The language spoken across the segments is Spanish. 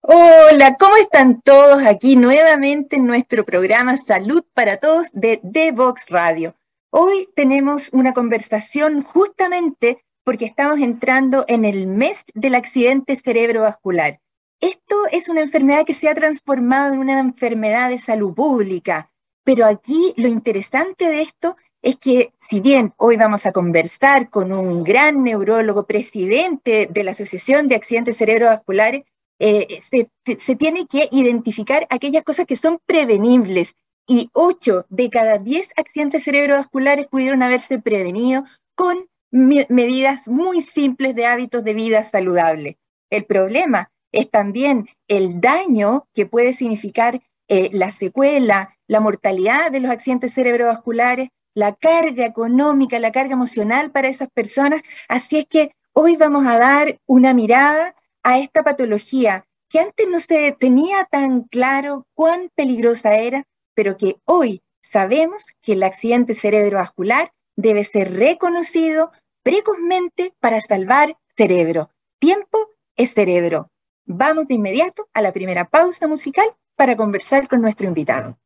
Hola, ¿cómo están todos aquí nuevamente en nuestro programa Salud para Todos de Vox Radio? Hoy tenemos una conversación justamente porque estamos entrando en el mes del accidente cerebrovascular. Esto es una enfermedad que se ha transformado en una enfermedad de salud pública, pero aquí lo interesante de esto es que si bien hoy vamos a conversar con un gran neurólogo, presidente de la Asociación de Accidentes Cerebrovasculares, eh, se, tiene que identificar aquellas cosas que son prevenibles y 8 de cada 10 accidentes cerebrovasculares pudieron haberse prevenido con medidas muy simples de hábitos de vida saludable. El problema es también el daño que puede significar eh, la secuela, la mortalidad de los accidentes cerebrovasculares, la carga económica, la carga emocional para esas personas. Así es que hoy vamos a dar una mirada a esta patología que antes no se tenía tan claro cuán peligrosa era, pero que hoy sabemos que el accidente cerebrovascular debe ser reconocido precozmente para salvar cerebro. Tiempo es cerebro. Vamos de inmediato a la primera pausa musical para conversar con nuestro invitado.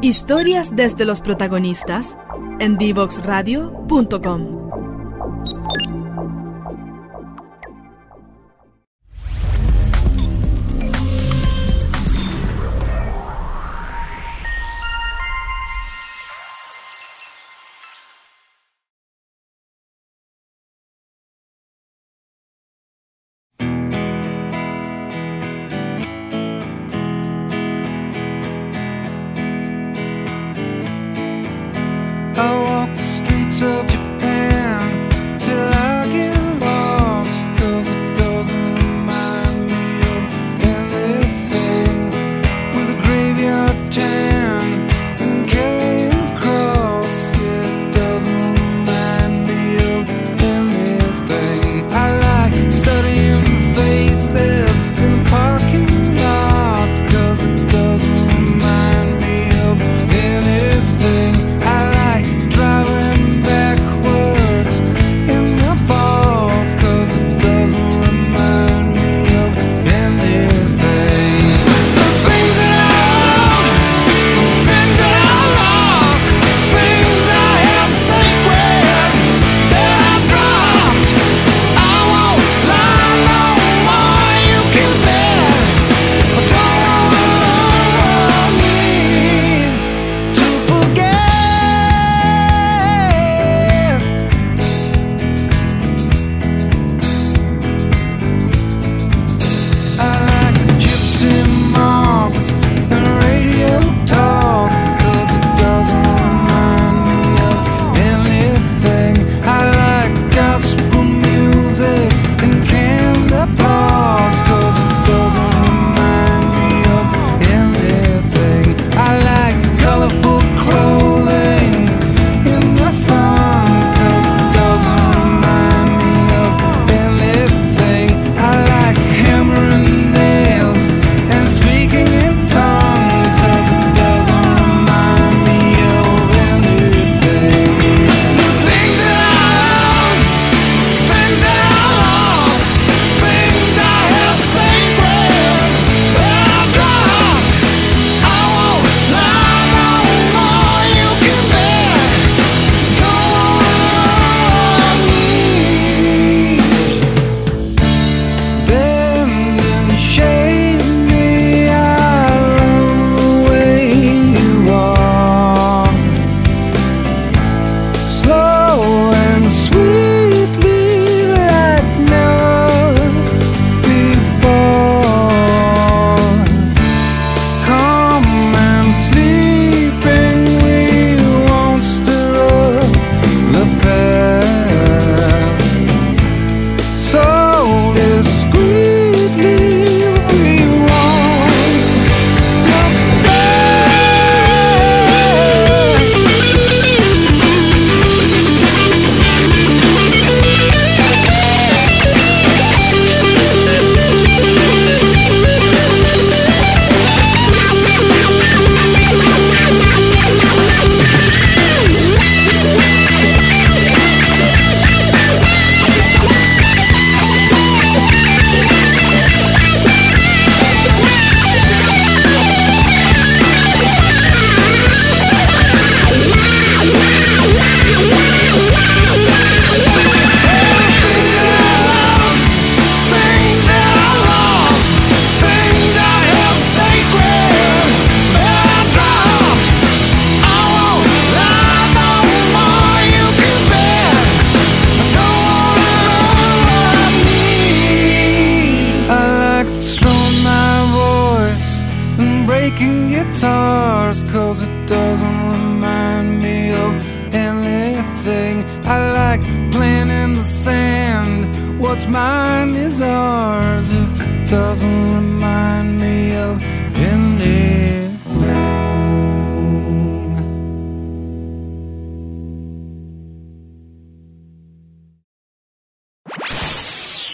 Historias desde los protagonistas en divoxradio.com.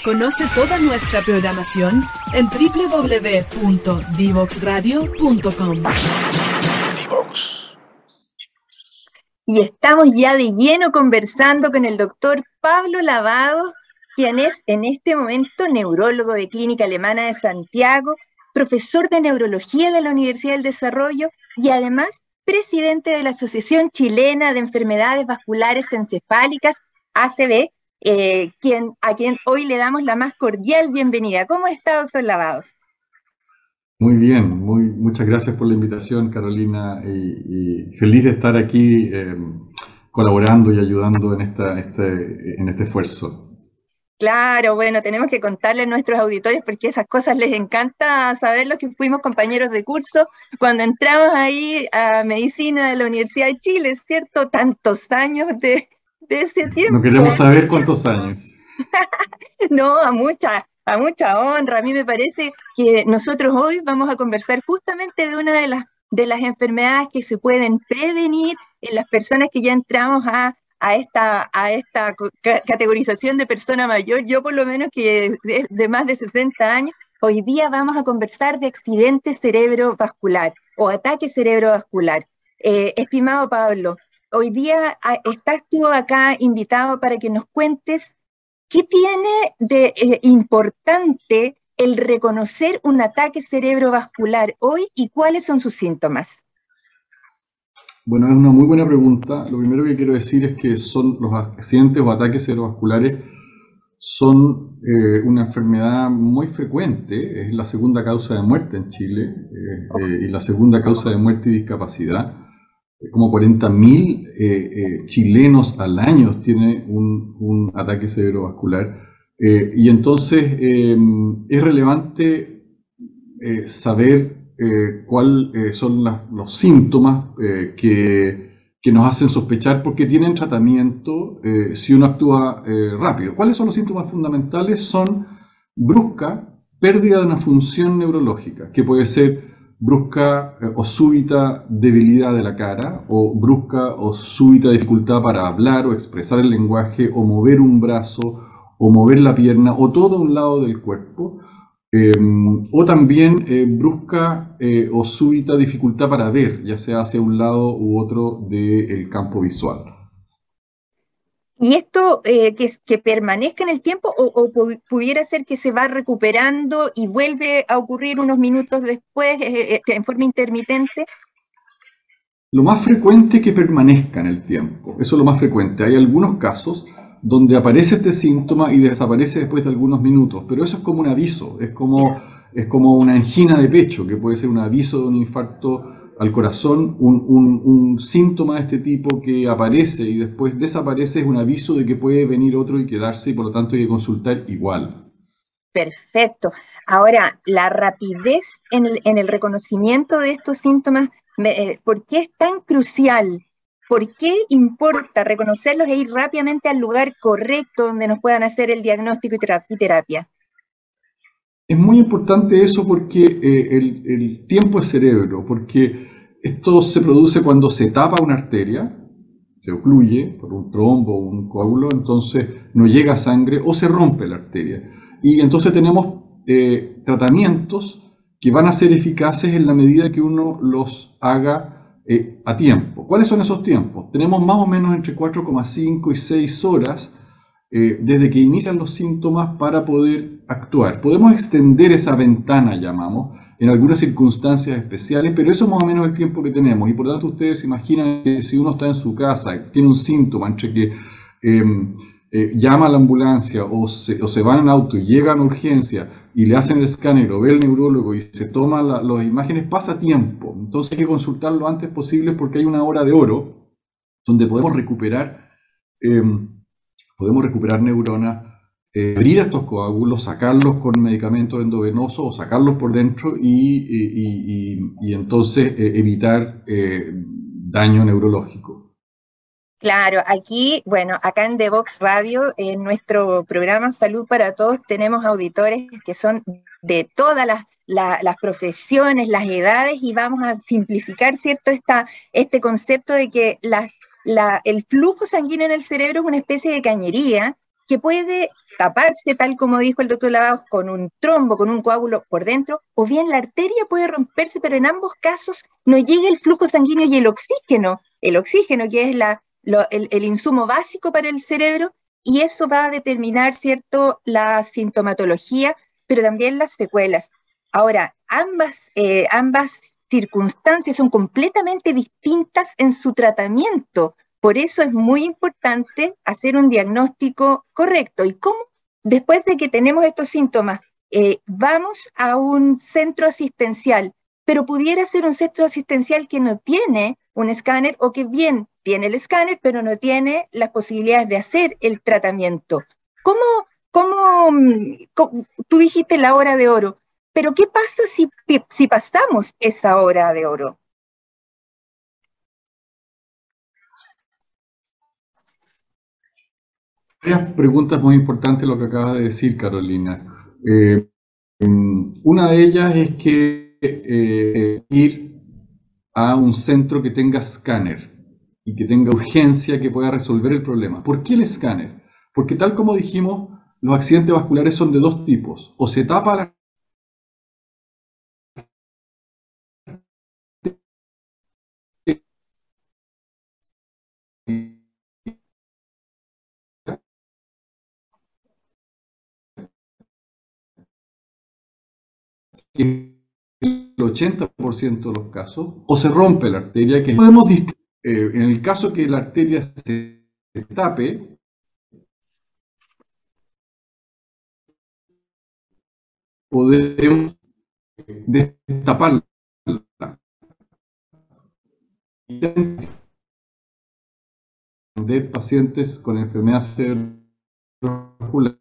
Conoce toda nuestra programación en www.divoxradio.com. Y estamos ya de lleno conversando con el doctor Pablo Lavado, quien es en este momento neurólogo de Clínica Alemana de Santiago, profesor de neurología de la Universidad del Desarrollo y además presidente de la Asociación Chilena de Enfermedades Vasculares Encefálicas, ACB, eh, quien, a quien hoy le damos la más cordial bienvenida. ¿Cómo está, doctor Lavados? Muy bien, muy, muchas gracias por la invitación, Carolina, y, feliz de estar aquí eh, colaborando y ayudando en, esta, este, en este esfuerzo. Claro, bueno, tenemos que contarle a nuestros auditores porque esas cosas les encanta saber los que fuimos compañeros de curso cuando entramos ahí a medicina de la Universidad de Chile, ¿cierto? Tantos años de, ese tiempo. No queremos saber cuántos años. no, a mucha, a mucha honra. A mí me parece que nosotros hoy vamos a conversar justamente de una de las, de las enfermedades que se pueden prevenir en las personas que ya entramos a, a, esta, a esta categorización de persona mayor. Yo por lo menos que es de más de 60 años, hoy día vamos a conversar de accidente cerebrovascular o ataque cerebrovascular. Eh, estimado Pablo, hoy día ah, estás tú acá invitado para que nos cuentes qué tiene de eh, importante el reconocer un ataque cerebrovascular hoy y cuáles son sus síntomas. Bueno, es una muy buena pregunta. Lo primero que quiero decir es que son los accidentes o ataques cerebrovasculares son eh, una enfermedad muy frecuente, es la segunda causa de muerte en Chile eh, y la segunda causa de muerte y discapacidad como 40.000 eh, eh, chilenos al año tienen un, ataque cerebrovascular. Eh, y entonces em, es relevante saber cuáles son los síntomas que, que, nos hacen sospechar porque tienen tratamiento si uno actúa rápido. ¿Cuáles son los síntomas fundamentales? Son brusca pérdida de una función neurológica, que puede ser brusca eh, o súbita debilidad de la cara, o brusca o súbita dificultad para hablar o expresar el lenguaje, o mover un brazo, o mover la pierna, o todo un lado del cuerpo, em, o también eh, brusca eh, o súbita dificultad para ver, ya sea hacia un lado u otro del campo visual. ¿Y esto eh, que, permanezca en el tiempo o, pudiera ser que se va recuperando y vuelve a ocurrir unos minutos después eh, eh, en forma intermitente? Lo más frecuente es que permanezca en el tiempo, eso es lo más frecuente. Hay algunos casos donde aparece este síntoma y desaparece después de algunos minutos, pero eso es como un aviso, es como, es como una angina de pecho, que puede ser un aviso de un infarto al corazón un, síntoma de este tipo que aparece y después desaparece es un aviso de que puede venir otro y quedarse y por lo tanto hay que consultar igual. Perfecto. Ahora, la rapidez en el, reconocimiento de estos síntomas, eh, ¿por qué es tan crucial? ¿Por qué importa reconocerlos e ir rápidamente al lugar correcto donde nos puedan hacer el diagnóstico y terapia? Es muy importante eso porque eh, el, tiempo es cerebro, porque esto se produce cuando se tapa una arteria, se ocluye por un trombo o un coágulo, entonces no llega sangre o se rompe la arteria. Y entonces tenemos eh, tratamientos que van a ser eficaces en la medida que uno los haga eh, a tiempo. ¿Cuáles son esos tiempos? Tenemos más o menos entre 4,5 y 6 horas desde que inician los síntomas para poder actuar. Podemos extender esa ventana, llamamos, en algunas circunstancias especiales, pero eso es más o menos el tiempo que tenemos. Y por lo tanto ustedes imaginan que si uno está en su casa, tiene un síntoma entre que em, eh, llama a la ambulancia o se, va en auto y llega a urgencia y le hacen el escáner o ve el neurólogo y se toma las imágenes, pasa tiempo. Entonces hay que consultar lo antes posible porque hay una hora de oro donde podemos recuperar em, podemos recuperar neuronas, eh, abrir estos coágulos, sacarlos con medicamentos endovenosos o sacarlos por dentro y, entonces eh, evitar eh, daño neurológico. Claro, aquí, bueno, acá en The Vox Radio, en nuestro programa Salud para Todos, tenemos auditores que son de todas las, las profesiones, las edades, y vamos a simplificar, ¿cierto?, Esta, este concepto de que el flujo sanguíneo en el cerebro es una especie de cañería que puede taparse, tal como dijo el doctor Lavados, con un trombo, con un coágulo por dentro, o bien la arteria puede romperse, pero en ambos casos no llega el flujo sanguíneo y el oxígeno, el oxígeno que es la, el, el, insumo básico para el cerebro, y eso va a determinar, ¿cierto?, la sintomatología, pero también las secuelas. Ahora, ambas, eh, ambas circunstancias son completamente distintas en su tratamiento. Por eso es muy importante hacer un diagnóstico correcto. ¿Y cómo? Después de que tenemos estos síntomas, eh, vamos a un centro asistencial, pero pudiera ser un centro asistencial que no tiene un escáner o que bien tiene el escáner, pero no tiene las posibilidades de hacer el tratamiento. ¿Cómo, cómo, cómo tú dijiste la hora de oro? Pero ¿qué pasa si, si pasamos esa hora de oro? Varias preguntas muy importantes lo que acabas de decir, Carolina. Eh, mm, una de ellas es que eh, ir a un centro que tenga escáner y que tenga urgencia que pueda resolver el problema. ¿Por qué el escáner? Porque tal como dijimos, los accidentes vasculares son de dos tipos. O se tapa la el 80% de los casos, o se rompe la arteria, que podemos eh, en el caso que la arteria se, tape, podemos destaparla. De pacientes con enfermedad cerebrovascular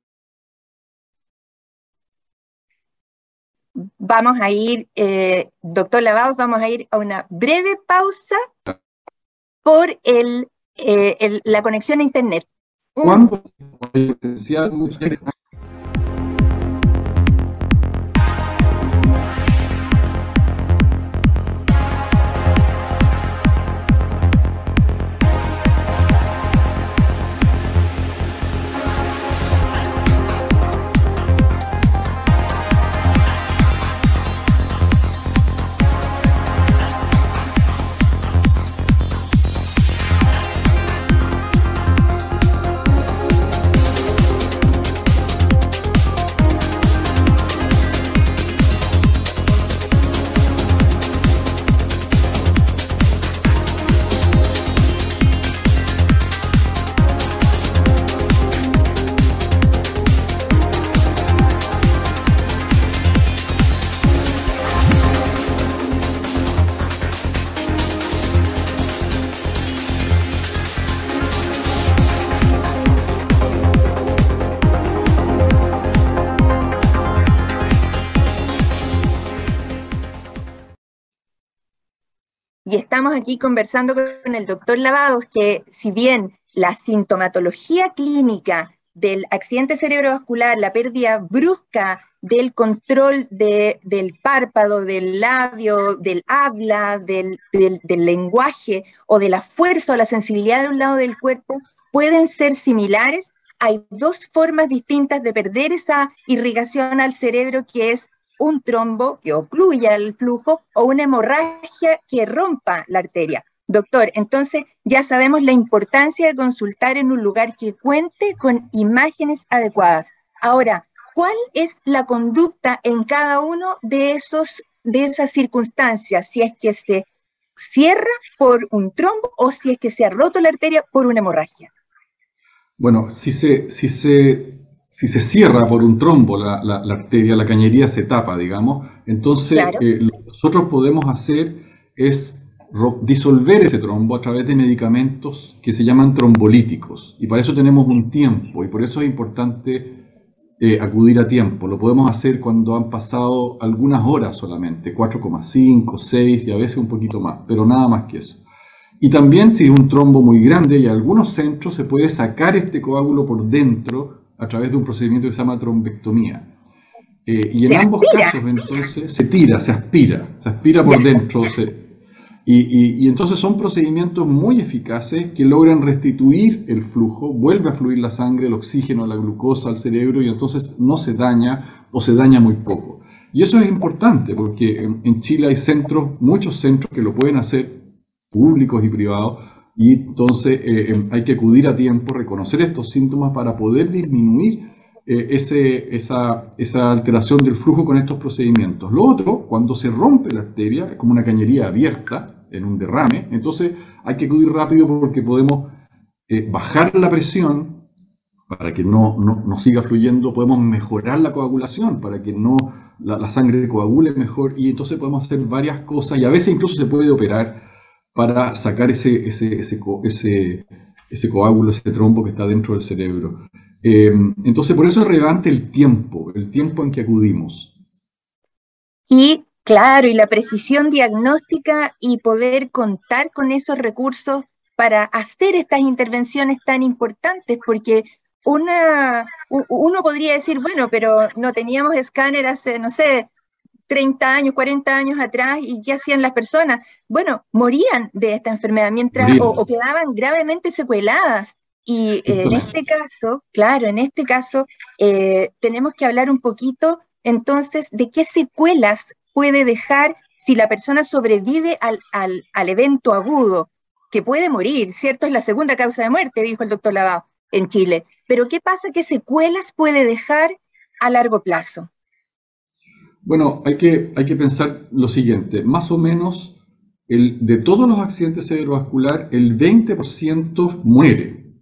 vamos a ir, eh, doctor Lavados, vamos a ir a una breve pausa por el, eh, la conexión a Internet. Estamos aquí conversando con el doctor Lavados, que si bien la sintomatología clínica del accidente cerebrovascular, la pérdida brusca del control del párpado, del labio, del habla, del, del, lenguaje o de la fuerza o la sensibilidad de un lado del cuerpo, pueden ser similares. Hay dos formas distintas de perder esa irrigación al cerebro, que es un trombo que ocluya el flujo o una hemorragia que rompa la arteria. Doctor, entonces ya sabemos la importancia de consultar en un lugar que cuente con imágenes adecuadas. Ahora, ¿cuál es la conducta en cada uno de, esos, de esas circunstancias? Si es que se cierra por un trombo o si es que se ha roto la arteria por una hemorragia. Bueno, si se, si se si se cierra por un trombo la, arteria, la cañería se tapa, digamos, entonces eh, lo que nosotros podemos hacer es disolver ese trombo a través de medicamentos que se llaman trombolíticos. Y para eso tenemos un tiempo, y por eso es importante eh, acudir a tiempo. Lo podemos hacer cuando han pasado algunas horas solamente, 4,5, 6 y a veces un poquito más, pero nada más que eso. Y también si es un trombo muy grande y algunos centros se puede sacar este coágulo por dentro a través de un procedimiento que se llama trombectomía. Eh, y en ambos casos entonces se tira, se aspira, se aspira por dentro. y, y, entonces son procedimientos muy eficaces que logran restituir el flujo, vuelve a fluir la sangre, el oxígeno, la glucosa al cerebro y entonces no se daña o se daña muy poco. Y eso es importante porque en, Chile hay centros, muchos centros que lo pueden hacer, públicos y privados, y entonces eh, em, hay que acudir a tiempo, reconocer estos síntomas para poder disminuir eh, ese, esa, esa, alteración del flujo con estos procedimientos. Lo otro, cuando se rompe la arteria, es como una cañería abierta en un derrame, entonces hay que acudir rápido porque podemos eh, bajar la presión para que no, no, no, siga fluyendo, podemos mejorar la coagulación para que no la, sangre coagule mejor y entonces podemos hacer varias cosas y a veces incluso se puede operar para sacar ese, ese, ese, ese, coágulo, ese trombo que está dentro del cerebro. Eh, entonces por eso es relevante el tiempo, el tiempo en que acudimos. Y claro, y la precisión diagnóstica y poder contar con esos recursos para hacer estas intervenciones tan importantes, porque una, uno podría decir, bueno, pero no teníamos escáner hace, no sé, 30 años, 40 años atrás, ¿y qué hacían las personas? Bueno, morían de esta enfermedad mientras o, quedaban gravemente secueladas. Y eh, en este caso, claro, en este caso, eh, tenemos que hablar un poquito entonces de qué secuelas puede dejar si la persona sobrevive al, al, al evento agudo, que puede morir, ¿cierto? Es la segunda causa de muerte, dijo el doctor Lavao en Chile. Pero ¿qué pasa? ¿Qué secuelas puede dejar a largo plazo? Bueno, hay que, hay que pensar lo siguiente, más o menos de todos los accidentes cerebrovasculares, el 20% muere.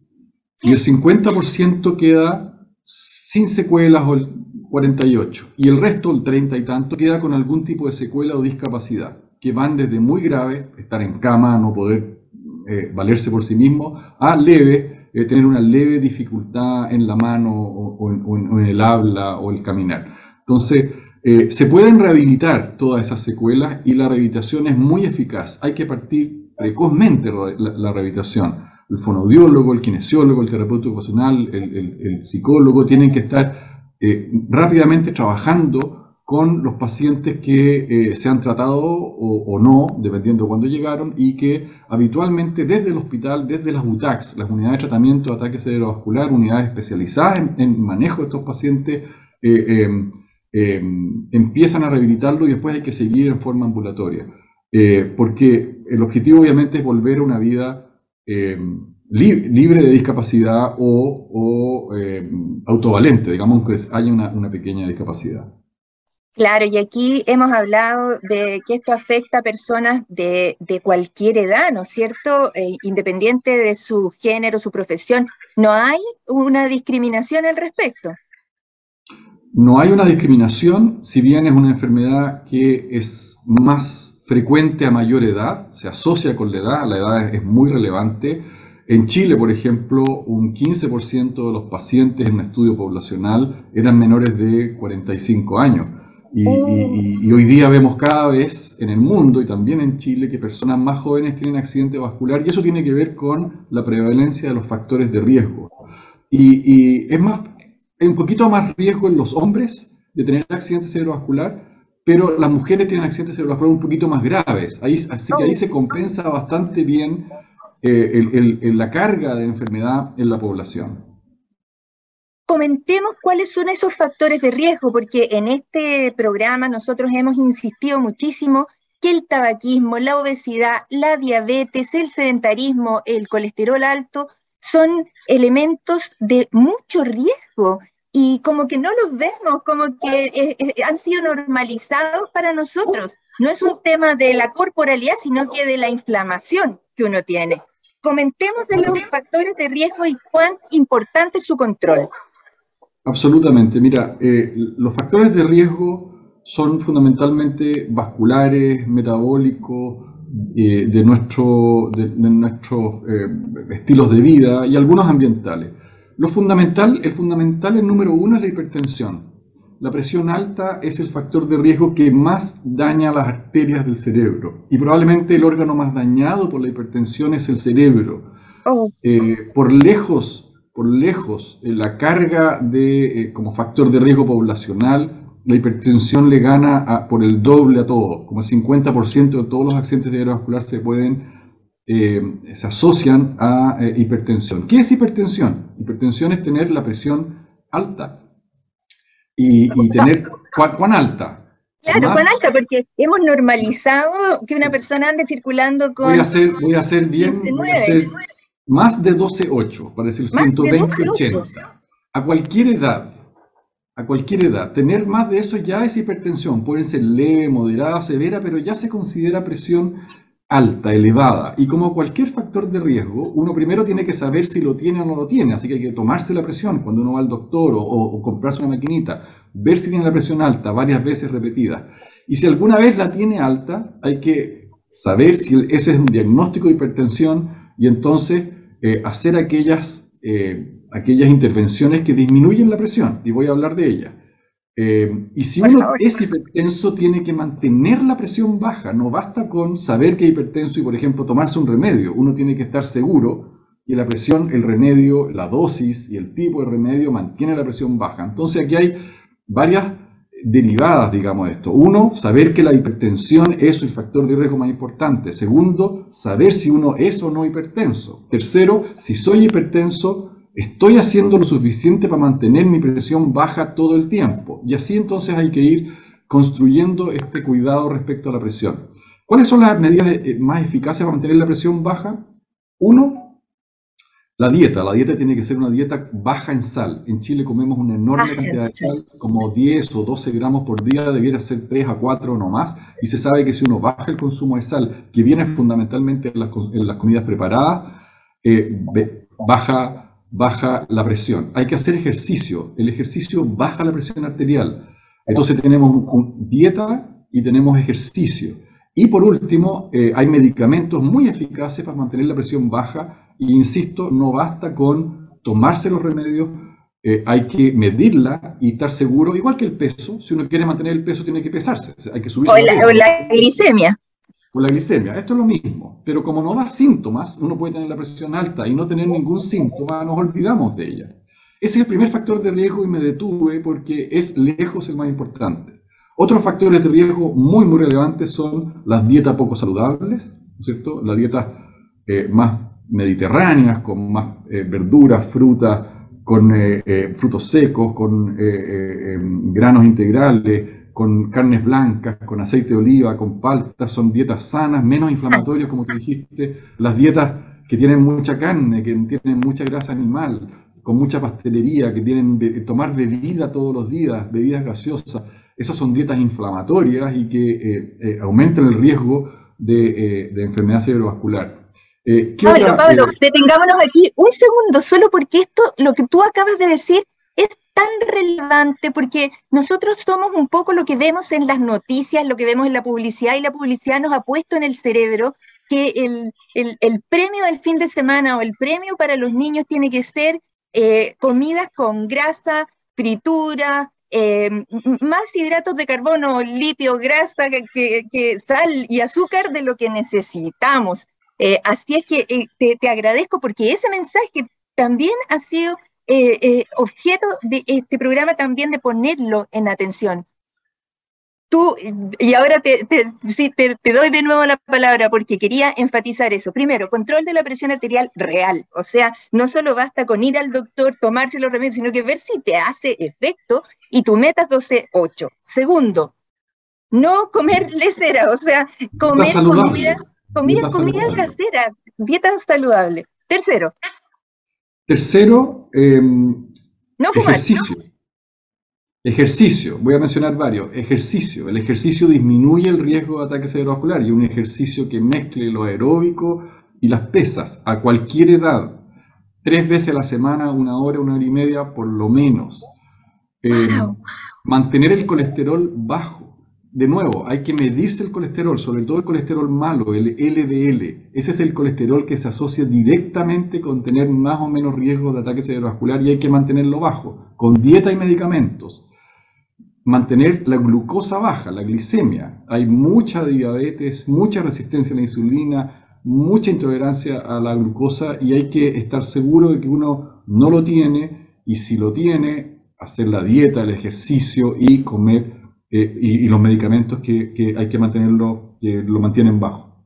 Y el 50% queda sin secuelas o el 48%, y el resto, el 30 y tanto, queda con algún tipo de secuela o discapacidad, que van desde muy grave, estar en cama, no poder eh, valerse por sí mismo, a leve, eh, tener una leve dificultad en la mano o, en, el habla o el caminar. Entonces, eh, se pueden rehabilitar todas esas secuelas y la rehabilitación es muy eficaz. Hay que partir precozmente la, rehabilitación. El fonoaudiólogo, el kinesiólogo, el terapeuta ocupacional, el, psicólogo tienen que estar eh, rápidamente trabajando con los pacientes que eh, se han tratado o, no, dependiendo de cuándo llegaron, y que habitualmente desde el hospital, desde las UTACs, las unidades de tratamiento de ataque cerebrovascular, unidades especializadas en, manejo de estos pacientes, em, em, empiezan a rehabilitarlo y después hay que seguir en forma ambulatoria. Eh, porque el objetivo obviamente es volver a una vida em, libre de discapacidad o, autovalente, digamos que haya una pequeña discapacidad. Claro, y aquí hemos hablado de que esto afecta a personas de, cualquier edad, ¿no es cierto? Eh, independiente de su género, su profesión. ¿No hay una discriminación al respecto? No hay una discriminación, si bien es una enfermedad que es más frecuente a mayor edad, se asocia con la edad, la edad es muy relevante. En Chile, por ejemplo, un 15% de los pacientes en un estudio poblacional eran menores de 45 años. Y, hoy día vemos cada vez en el mundo y también en Chile que personas más jóvenes tienen accidente vascular y eso tiene que ver con la prevalencia de los factores de riesgo. Y, es más, hay un poquito más riesgo en los hombres de tener accidente cerebrovascular, pero las mujeres tienen accidentes cerebrovasculares un poquito más graves. Ahí, así que ahí se compensa bastante bien eh, la carga de enfermedad en la población comentemos cuáles son esos factores de riesgo, porque en este programa nosotros hemos insistido muchísimo que el tabaquismo, la obesidad, la diabetes, el sedentarismo, el colesterol alto son elementos de mucho riesgo y como que no los vemos, como que eh, eh, han sido normalizados para nosotros. No es un tema de la corporalidad, sino que de la inflamación que uno tiene. Comentemos de los factores de riesgo y cuán importante es su control. Absolutamente. Mira, eh, los factores de riesgo son fundamentalmente vasculares, metabólicos, eh, de, nuestro, de, nuestros eh, estilos de vida y algunos ambientales. Lo fundamental, el fundamental, el número uno es la hipertensión. la presión alta es el factor de riesgo que más daña las arterias del cerebro. Y probablemente el órgano más dañado por la hipertensión es el cerebro. Oh, Eh, por lejos, por lejos, la carga de, como factor de riesgo poblacional, la hipertensión le gana a- por el doble a todo. Como el 50% de todos los accidentes cerebrovascular se pueden, eh, se asocian a eh, hipertensión. ¿Qué es hipertensión? Hipertensión es tener la presión alta. Y, y tener, ¿cuán, cuán alta? claro, Más- con alta, porque hemos normalizado que una persona ande circulando con Voy a hacer, voy a hacer bien, voy a 19. hacer más de 12.8, para decir Más de 120, 12.8. 80. A cualquier edad, a cualquier edad, tener más de eso ya es hipertensión. Puede ser leve, moderada, severa, pero ya se considera presión alta, elevada. Y como cualquier factor de riesgo, uno primero tiene que saber si lo tiene o no lo tiene. Así que hay que tomarse la presión cuando uno va al doctor o, comprarse una maquinita, ver si tiene la presión alta varias veces repetidas. Y si alguna vez la tiene alta, hay que saber si ese es un diagnóstico de hipertensión y entonces eh, hacer aquellas, eh, aquellas intervenciones que disminuyen la presión. Y voy a hablar de ellas. Eh, y si uno es hipertenso, tiene que mantener la presión baja. No basta con saber que es hipertenso y, por ejemplo, tomarse un remedio. Uno tiene que estar seguro que la presión, el remedio, la dosis y el tipo de remedio mantiene la presión baja. Entonces aquí hay varias derivadas, digamos, de esto. Uno, saber que la hipertensión es el factor de riesgo más importante. Segundo, saber si uno es o no hipertenso. Tercero, si soy hipertenso, estoy haciendo lo suficiente para mantener mi presión baja todo el tiempo. Y así entonces hay que ir construyendo este cuidado respecto a la presión. ¿Cuáles son las medidas eh, más eficaces para mantener la presión baja? Uno, la dieta. La dieta tiene que ser una dieta baja en sal. En Chile comemos una enorme Baja cantidad de sal. como 10 o 12 gramos por día, debiera ser 3 a 4 o no más. Y se sabe que si uno baja el consumo de sal, que viene fundamentalmente en las, co- en las comidas preparadas, eh, baja, baja la presión. Hay que hacer ejercicio. El ejercicio baja la presión arterial. Entonces tenemos dieta y tenemos ejercicio. Y por último, eh, hay medicamentos muy eficaces para mantener la presión baja. E insisto, no basta con tomarse los remedios, eh, hay que medirla y estar seguro, igual que el peso. Si uno quiere mantener el peso, tiene que pesarse. O sea, hay que subir o la, o la glicemia. O la glicemia. Esto es lo mismo, pero como no da síntomas, uno puede tener la presión alta y no tener ningún síntoma, nos olvidamos de ella. Ese es el primer factor de riesgo y me detuve porque es lejos el más importante. Otros factores de riesgo muy, muy relevantes son las dietas poco saludables, ¿no es cierto? Las dietas eh, más mediterráneas, con más eh, verduras, frutas, con eh, frutos secos, con granos integrales, con carnes blancas, con aceite de oliva, con palta, son dietas sanas, menos inflamatorias, como tú dijiste. Las dietas que tienen mucha carne, que tienen mucha grasa animal, con mucha pastelería, que tienen be- tomar bebida todos los días, bebidas gaseosas, esas son dietas inflamatorias y que eh, eh, aumentan el riesgo de, eh, de enfermedad cerebrovascular. Eh, ¿qué Pablo, otra, Pablo, eh, detengámonos aquí un segundo, solo porque esto, lo que tú acabas de decir, tan relevante porque nosotros somos un poco lo que vemos en las noticias, lo que vemos en la publicidad, y la publicidad nos ha puesto en el cerebro que el, el- premio del fin de semana o el premio para los niños tiene que ser eh, comidas con grasa, fritura, eh, más hidratos de carbono, litio, grasa, que, sal y azúcar de lo que necesitamos. Eh, así es que te, te agradezco porque ese mensaje también ha sido eh, eh, objeto de este programa también de ponerlo en atención. Tú, y ahora te, te- sí, te- te doy de nuevo la palabra porque quería enfatizar eso. Primero, control de la presión arterial real. O sea, no solo basta con ir al doctor, tomarse los remedios, sino que ver si te hace efecto y tu meta es 12-8. Segundo, no comer lesera, o sea, comer comida, comida, comida saludable. casera, dieta saludable. Tercero, Tercero, eh, no fumar. ejercicio. Ejercicio, voy a mencionar varios. Ejercicio. El ejercicio disminuye el riesgo de ataque cerebrovascular y un ejercicio que mezcle lo aeróbico y las pesas a cualquier edad. Tres veces a la semana, una hora, una hora y media por lo menos. Eh, Wow. Mantener el colesterol bajo. De nuevo, hay que medirse el colesterol, sobre todo el colesterol malo, el LDL. Ese es el colesterol que se asocia directamente con tener más o menos riesgo de ataque cerebrovascular y hay que mantenerlo bajo, con dieta y medicamentos. mantener la glucosa baja, la glicemia. Hay mucha diabetes, mucha resistencia a la insulina, mucha intolerancia a la glucosa y hay que estar seguro de que uno no lo tiene y si lo tiene, hacer la dieta, el ejercicio y comer eh, y, los medicamentos que, hay que mantenerlo, que lo mantienen bajo.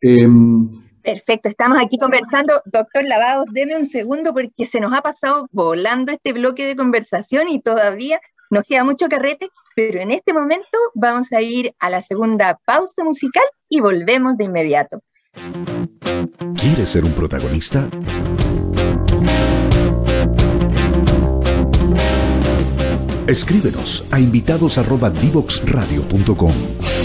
Em, Perfecto, estamos aquí conversando. Doctor Lavados, deme un segundo porque se nos ha pasado volando este bloque de conversación y todavía nos queda mucho carrete, pero en este momento vamos a ir a la segunda pausa musical y volvemos de inmediato. ¿Quieres ser un protagonista? Escríbenos a invitados@divoxradio.com.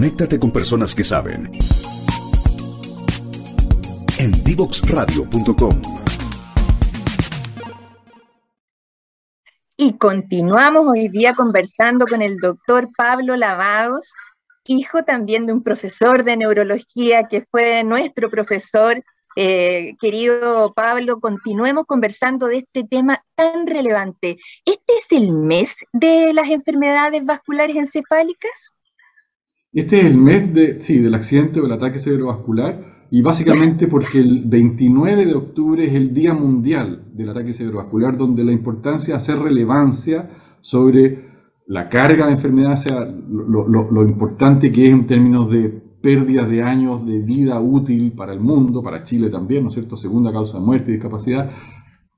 Conéctate con personas que saben. En divoxradio.com. Y continuamos hoy día conversando con el doctor Pablo Lavados, hijo también de un profesor de neurología que fue nuestro profesor eh, querido Pablo, continuemos conversando de este tema tan relevante. ¿Este es el mes de las enfermedades vasculares encefálicas? Este es el mes de, sí, del accidente o del ataque cerebrovascular y básicamente porque el 29 de octubre es el Día Mundial del Ataque Cerebrovascular, donde la importancia de hacer relevancia sobre la carga de enfermedad, sea, lo, lo importante que es en términos de pérdidas de años de vida útil para el mundo, para Chile también, ¿no es cierto? Segunda causa de muerte y discapacidad.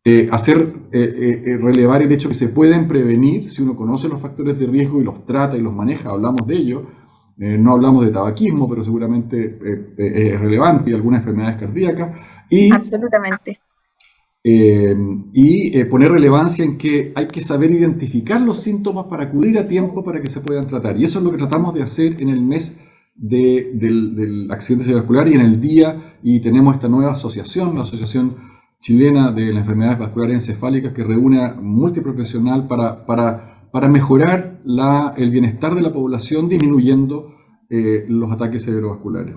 Eh, hacer eh, eh, relevar el hecho que se pueden prevenir si uno conoce los factores de riesgo y los trata y los maneja, hablamos de ello. No hablamos de tabaquismo, pero seguramente es relevante y algunas enfermedades cardíacas. Y, Absolutamente. y poner relevancia en que hay que saber identificar los síntomas para acudir a tiempo para que se puedan tratar. Y eso es lo que tratamos de hacer en el mes del, accidente cerebrovascular y en el día, y tenemos esta nueva asociación, la Asociación Chilena de las Enfermedades Vasculares Encefálicas, que reúne a multiprofesional para, para, para mejorar el bienestar de la población disminuyendo eh, los ataques cerebrovasculares.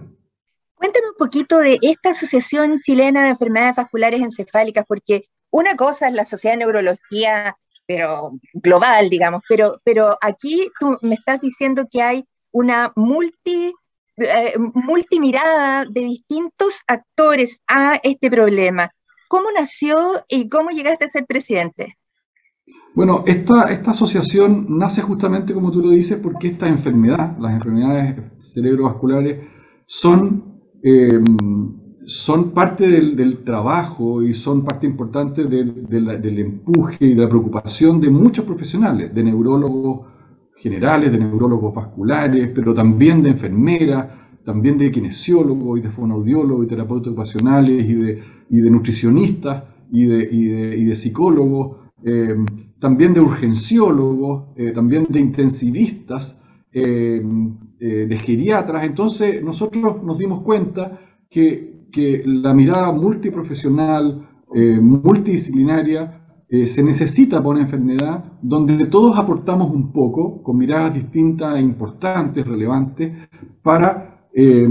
Cuéntame un poquito de esta Asociación Chilena de Enfermedades Vasculares Encefálicas, porque una cosa es la Sociedad de Neurología, pero global, digamos, pero, pero aquí tú me estás diciendo que hay una multi, eh, multimirada de distintos actores a este problema. ¿Cómo nació y cómo llegaste a ser presidente? Bueno, esta, esta asociación nace justamente, como tú lo dices, porque esta enfermedad, las enfermedades cerebrovasculares, son, em, son parte del, trabajo y son parte importante del, del empuje y de la preocupación de muchos profesionales, de neurólogos, generales, de neurólogos vasculares, pero también de enfermeras, también de kinesiólogos y de fonoaudiólogos y terapeutas ocupacionales y de, y de nutricionistas y de, y de, psicólogos, eh, también de urgenciólogos, eh, también de intensivistas, eh, de geriatras. Entonces nosotros nos dimos cuenta que, que la mirada multiprofesional, multidisciplinaria, eh, se necesita por una enfermedad donde todos aportamos un poco, con miradas distintas e importantes, relevantes, para, eh,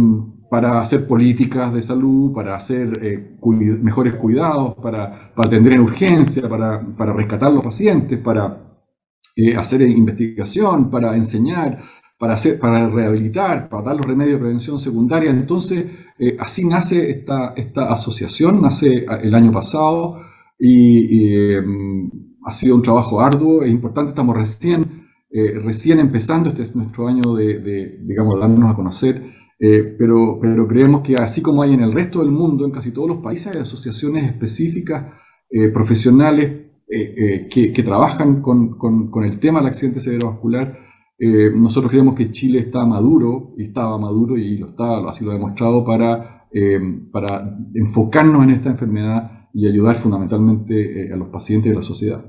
para hacer políticas de salud, para hacer eh, mejores cuidados, para, atender en urgencia, para, para rescatar a los pacientes, para hacer investigación, para enseñar, para, hacer, para rehabilitar, para dar los remedios de prevención secundaria. Entonces, así nace esta, esta asociación, nace el año pasado y, em, ha sido un trabajo arduo e importante. Estamos recién, eh, recién empezando, este es nuestro año de, digamos, darnos a conocer, eh, pero, pero creemos que así como hay en el resto del mundo, en casi todos los países, hay asociaciones específicas, eh, profesionales, que, que, trabajan con, con, el tema del accidente cerebrovascular. nosotros creemos que Chile está maduro, y estaba maduro, y lo está, lo ha demostrado, para, para enfocarnos en esta enfermedad y ayudar fundamentalmente eh, a los pacientes de la sociedad.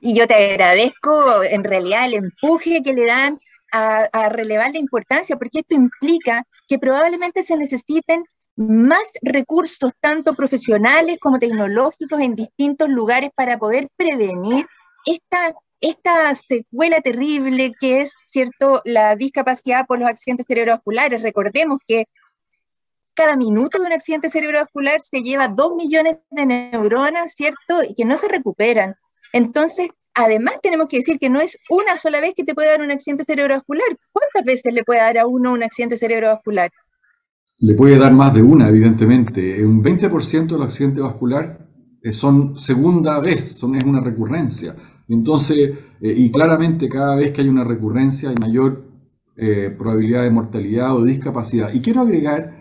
Y yo te agradezco en realidad el empuje que le dan a, relevar la importancia, porque esto implica que probablemente se necesiten más recursos, tanto profesionales como tecnológicos, en distintos lugares para poder prevenir esta, esta secuela terrible que es, ¿cierto?, la discapacidad por los accidentes cerebrovasculares. Recordemos que cada minuto de un accidente cerebrovascular se lleva dos millones de neuronas, ¿cierto? Y que no se recuperan. Entonces, además tenemos que decir que no es una sola vez que te puede dar un accidente cerebrovascular. ¿Cuántas veces le puede dar a uno un accidente cerebrovascular? Le puede dar más de una, evidentemente. Un 20% de los accidentes vasculares eh, son segunda vez, son, es una recurrencia. Entonces, eh, y claramente cada vez que hay una recurrencia hay mayor eh, probabilidad de mortalidad o discapacidad. Y quiero agregar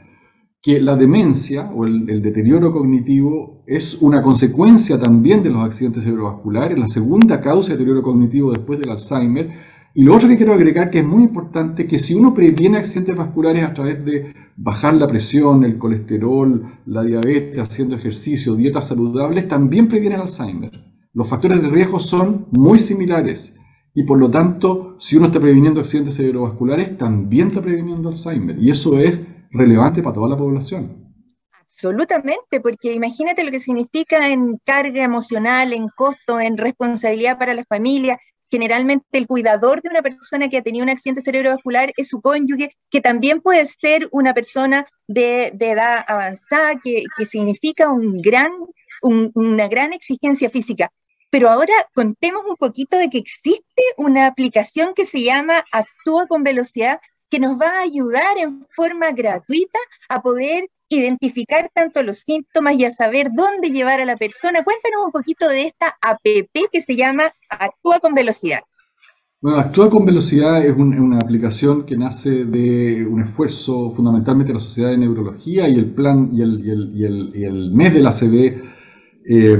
que la demencia o el, deterioro cognitivo es una consecuencia también de los accidentes cerebrovasculares, la segunda causa de deterioro cognitivo después del Alzheimer. Y lo otro que quiero agregar que es muy importante, que si uno previene accidentes vasculares a través de bajar la presión, el colesterol, la diabetes, haciendo ejercicio, dietas saludables, también previene el Alzheimer. Los factores de riesgo son muy similares y por lo tanto, si uno está previniendo accidentes cerebrovasculares, también está previniendo Alzheimer. Y eso es relevante para toda la población. Absolutamente, porque imagínate lo que significa en carga emocional, en costo, en responsabilidad para la familia, generalmente el cuidador de una persona que ha tenido un accidente cerebrovascular es su cónyuge, que también puede ser una persona de, edad avanzada, que, significa un gran, una gran exigencia física. Pero ahora contemos un poquito de que existe una aplicación que se llama Actúa con Velocidad, que nos va a ayudar en forma gratuita a poder identificar tanto los síntomas y a saber dónde llevar a la persona. Cuéntanos un poquito de esta APP que se llama Actúa con Velocidad. Bueno, Actúa con Velocidad es una aplicación que nace de un esfuerzo fundamentalmente de la Sociedad de Neurología y el plan y el, mes de la CD. Eh,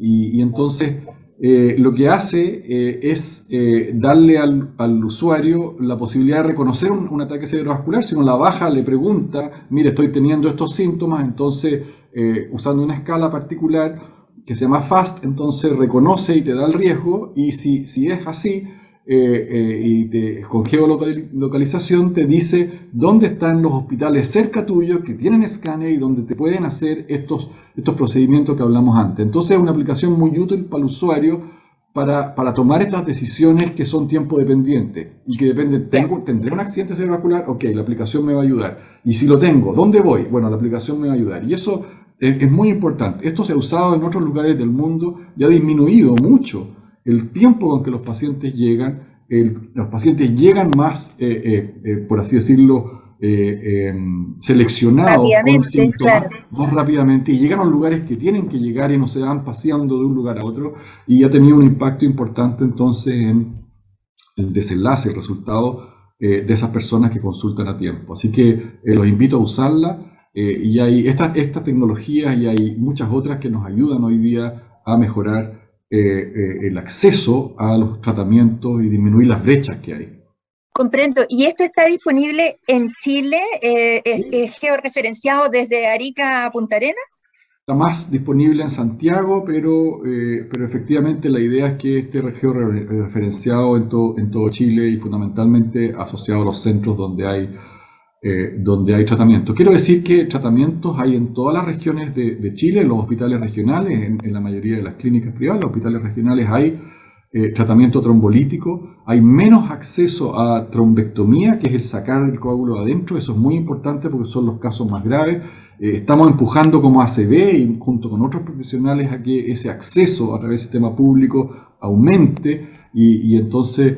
y, entonces eh, lo que hace eh, es eh, darle al, usuario la posibilidad de reconocer un, ataque cerebrovascular. Si uno la baja, le pregunta, mire, estoy teniendo estos síntomas, entonces, usando una escala particular que se llama FAST, entonces reconoce y te da el riesgo, y si, si es así, eh, eh, y con geolocalización te dice dónde están los hospitales cerca tuyo que tienen escáner y donde te pueden hacer estos, estos procedimientos que hablamos antes. Entonces es una aplicación muy útil para el usuario para, para tomar estas decisiones que son tiempo dependientes y que dependen, tengo, ¿tendré un accidente cerebrovascular? Ok, la aplicación me va a ayudar. Y si lo tengo, ¿dónde voy? Bueno, la aplicación me va a ayudar. Y eso es, es muy importante. Esto se ha usado en otros lugares del mundo y ha disminuido mucho el tiempo con que los pacientes llegan, los pacientes llegan más, eh, eh, eh, por así decirlo, em, seleccionados más rápidamente y llegan a los lugares que tienen que llegar y no se van paseando de un lugar a otro y ha tenido un impacto importante entonces en el desenlace, el resultado de esas personas que consultan a tiempo. Así que los invito a usarla y hay estas, estas tecnologías y hay muchas otras que nos ayudan hoy día a mejorar eh, eh, el acceso a los tratamientos y disminuir las brechas que hay. Comprendo. ¿Y esto está disponible en Chile? Eh, ¿Es, georreferenciado desde Arica a Punta Arenas? Está más disponible en Santiago, pero, pero efectivamente la idea es que esté georreferenciado en, en todo Chile y fundamentalmente asociado a los centros donde hay eh, donde hay tratamientos. Quiero decir que tratamientos hay en todas las regiones de, Chile, en los hospitales regionales, en, la mayoría de las clínicas privadas, los hospitales regionales hay eh, tratamiento trombolítico, hay menos acceso a trombectomía, que es el sacar el coágulo adentro, eso es muy importante porque son los casos más graves. Eh, estamos empujando como ACB y junto con otros profesionales a que ese acceso a través del sistema público aumente y entonces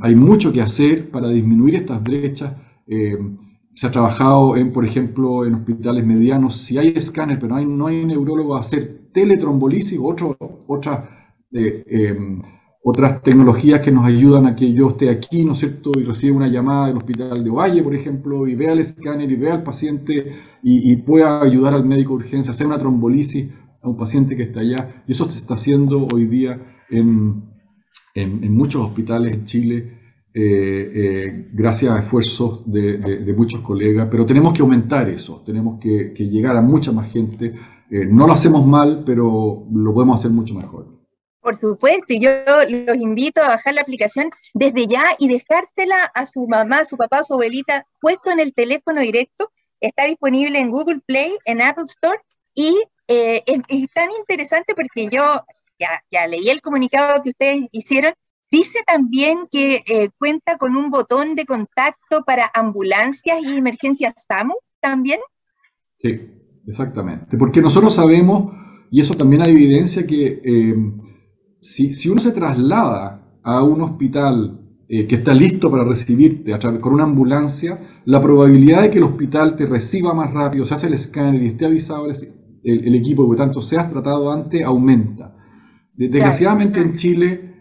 hay mucho que hacer para disminuir estas brechas eh, se ha trabajado en, por ejemplo, en hospitales medianos, si hay escáner, pero no hay, no hay neurólogo hacer teletrombolisis, otro, otras, eh, em, otras tecnologías que nos ayudan a que yo esté aquí, ¿no es cierto?, y reciba una llamada del hospital de Valle, por ejemplo, y vea el escáner y vea al paciente y, pueda ayudar al médico de urgencia a hacer una trombolisis a un paciente que está allá. Y eso se está haciendo hoy día en, en, en muchos hospitales en Chile eh, eh, gracias a esfuerzos de, muchos colegas, pero tenemos que aumentar eso, tenemos que, llegar a mucha más gente. Eh, no lo hacemos mal, pero lo podemos hacer mucho mejor. Por supuesto, y yo los invito a bajar la aplicación desde ya y dejársela a su mamá, a su papá, a su abuelita, puesto en el teléfono directo. Está disponible en Google Play, en Apple Store, y es, tan interesante porque yo ya, ya leí el comunicado que ustedes hicieron Dice también que eh, cuenta con un botón de contacto para ambulancias y emergencias SAMU también. Sí, exactamente. Porque nosotros sabemos, y eso también hay evidencia, que eh, si, uno se traslada a un hospital eh, que está listo para recibirte a con una ambulancia, la probabilidad de que el hospital te reciba más rápido, se hace el escáner y esté avisado el, equipo, y por tanto seas tratado antes, aumenta. Desgraciadamente en Chile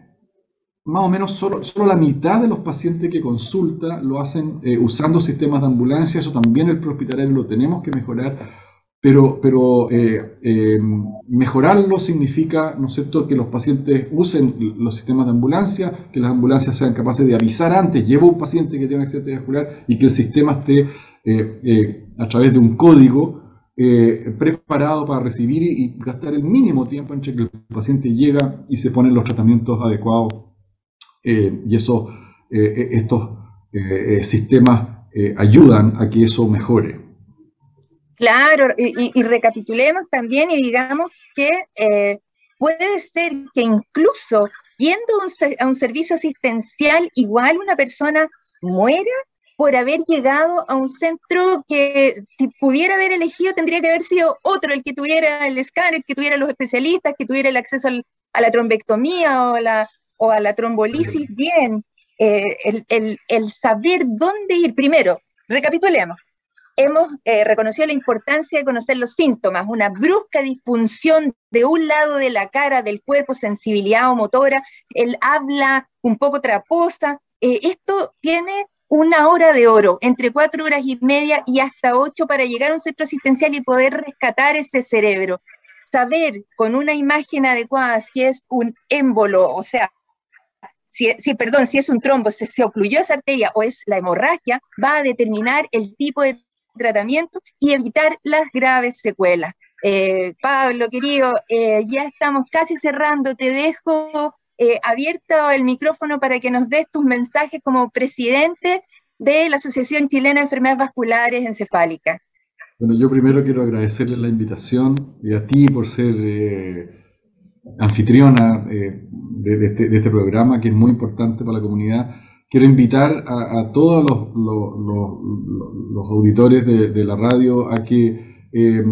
más o menos solo, solo, la mitad de los pacientes que consulta lo hacen eh, usando sistemas de ambulancia, eso también el prehospitalario lo tenemos que mejorar, pero, pero eh, eh, mejorarlo significa, ¿no es cierto?, que los pacientes usen los sistemas de ambulancia, que las ambulancias sean capaces de avisar antes, llevo un paciente que tiene un accidente vascular y que el sistema esté a través de un código preparado para recibir y, y gastar el mínimo tiempo entre que el paciente llega y se ponen los tratamientos adecuados eh, y eso, eh, eh, estos sistemas ayudan a que eso mejore. Claro, y, recapitulemos también y digamos que puede ser que incluso yendo un, a un servicio asistencial, igual una persona muera por haber llegado a un centro que si pudiera haber elegido tendría que haber sido otro, el que tuviera el escáner, que tuviera los especialistas, que tuviera el acceso a la trombectomía o, la, o a la trombolisis bien. Eh, el, el- el saber dónde ir. Primero, recapitulemos. Hemos eh, reconocido la importancia de conocer los síntomas, una brusca disfunción de un lado de la cara, del cuerpo, sensibilidad o motora, el habla un poco traposa. Eh, esto tiene una hora de oro, entre cuatro horas y media y hasta ocho para llegar a un centro asistencial y poder rescatar ese cerebro. Saber con una imagen adecuada si es un émbolo, o sea, si, perdón, si es un trombo, si se ocluyó esa arteria o es la hemorragia, va a determinar el tipo de tratamiento y evitar las graves secuelas. Eh, Pablo, querido, eh, ya estamos casi cerrando, te dejo eh, abierto el micrófono para que nos des tus mensajes como presidente de la Asociación Chilena de Enfermedades Vasculares Encefálicas. Bueno, yo primero quiero agradecerles la invitación y a ti por ser anfitriona eh, este, de este programa que es muy importante para la comunidad. Quiero invitar a, todos los, los- auditores de, la radio a que, eh,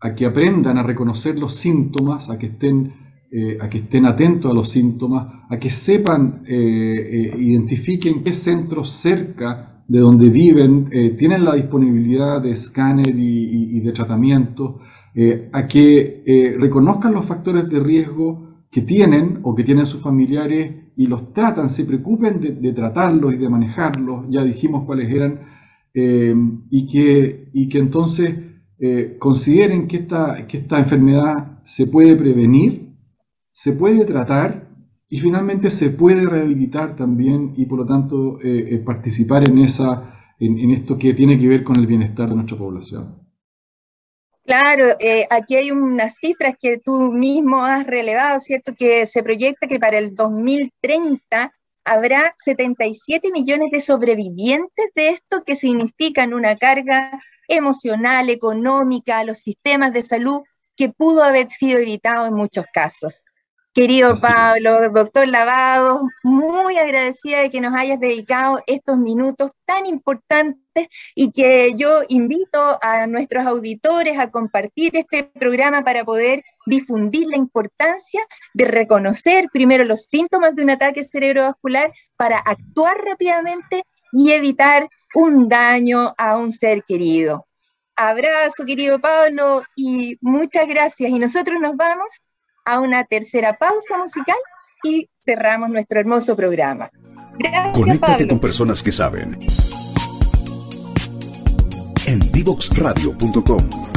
a que aprendan a reconocer los síntomas, a que estén, eh, a que estén atentos a los síntomas, a que sepan, eh, identifiquen qué centros cerca de donde viven tienen la disponibilidad de escáner y, de tratamiento, eh, a que eh, reconozcan los factores de riesgo que tienen o que tienen sus familiares y los tratan, se preocupen de, tratarlos y de manejarlos, ya dijimos cuáles eran, eh, y, que, y que entonces consideren que esta, que esta enfermedad se puede prevenir, se puede tratar y finalmente se puede rehabilitar también y por lo tanto participar en, esa, en esto que tiene que ver con el bienestar de nuestra población. Claro, eh, aquí hay unas cifras que tú mismo has relevado, ¿cierto? Que se proyecta que para el 2030 habrá 77 millones de sobrevivientes de esto que significan una carga emocional, económica a los sistemas de salud que pudo haber sido evitado en muchos casos. Querido Así. Pablo, doctor Lavado, muy agradecida de que nos hayas dedicado estos minutos tan importantes y que yo invito a nuestros auditores a compartir este programa para poder difundir la importancia de reconocer primero los síntomas de un ataque cerebrovascular para actuar rápidamente y evitar un daño a un ser querido. Abrazo, querido Pablo, y muchas gracias. Y nosotros nos vamos a una tercera pausa musical y cerramos nuestro hermoso programa. Gracias, Conéctate Pablo. con personas que saben. En divoxradio.com.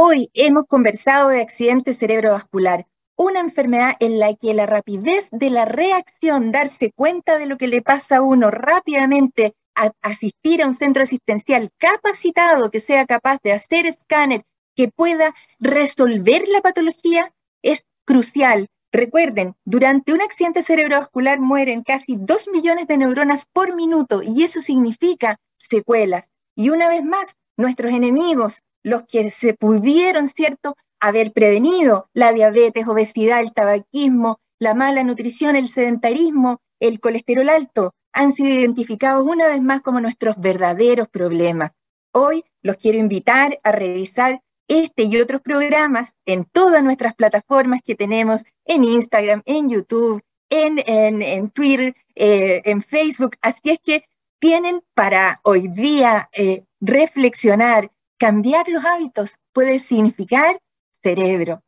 hoy hemos conversado de accidente cerebrovascular, una enfermedad en la que la rapidez de la reacción, darse cuenta de lo que le pasa a uno rápidamente, a- asistir a un centro asistencial capacitado que sea capaz de hacer escáner, que pueda resolver la patología, es crucial. Recuerden, durante un accidente cerebrovascular mueren casi 2 millones de neuronas por minuto y eso significa secuelas. Y una vez más, nuestros enemigos, los que se pudieron, ¿cierto?, haber prevenido la diabetes, obesidad, el tabaquismo, la mala nutrición, el sedentarismo, el colesterol alto, han sido identificados una vez más como nuestros verdaderos problemas. Hoy los quiero invitar a revisar este y otros programas en todas nuestras plataformas que tenemos en Instagram, en YouTube, en, en, en Twitter, eh, en Facebook. Así es que tienen para hoy día eh, reflexionar, Cambiar los hábitos puede significar cerebro.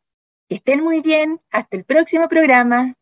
Que estén muy bien. Hasta el próximo programa.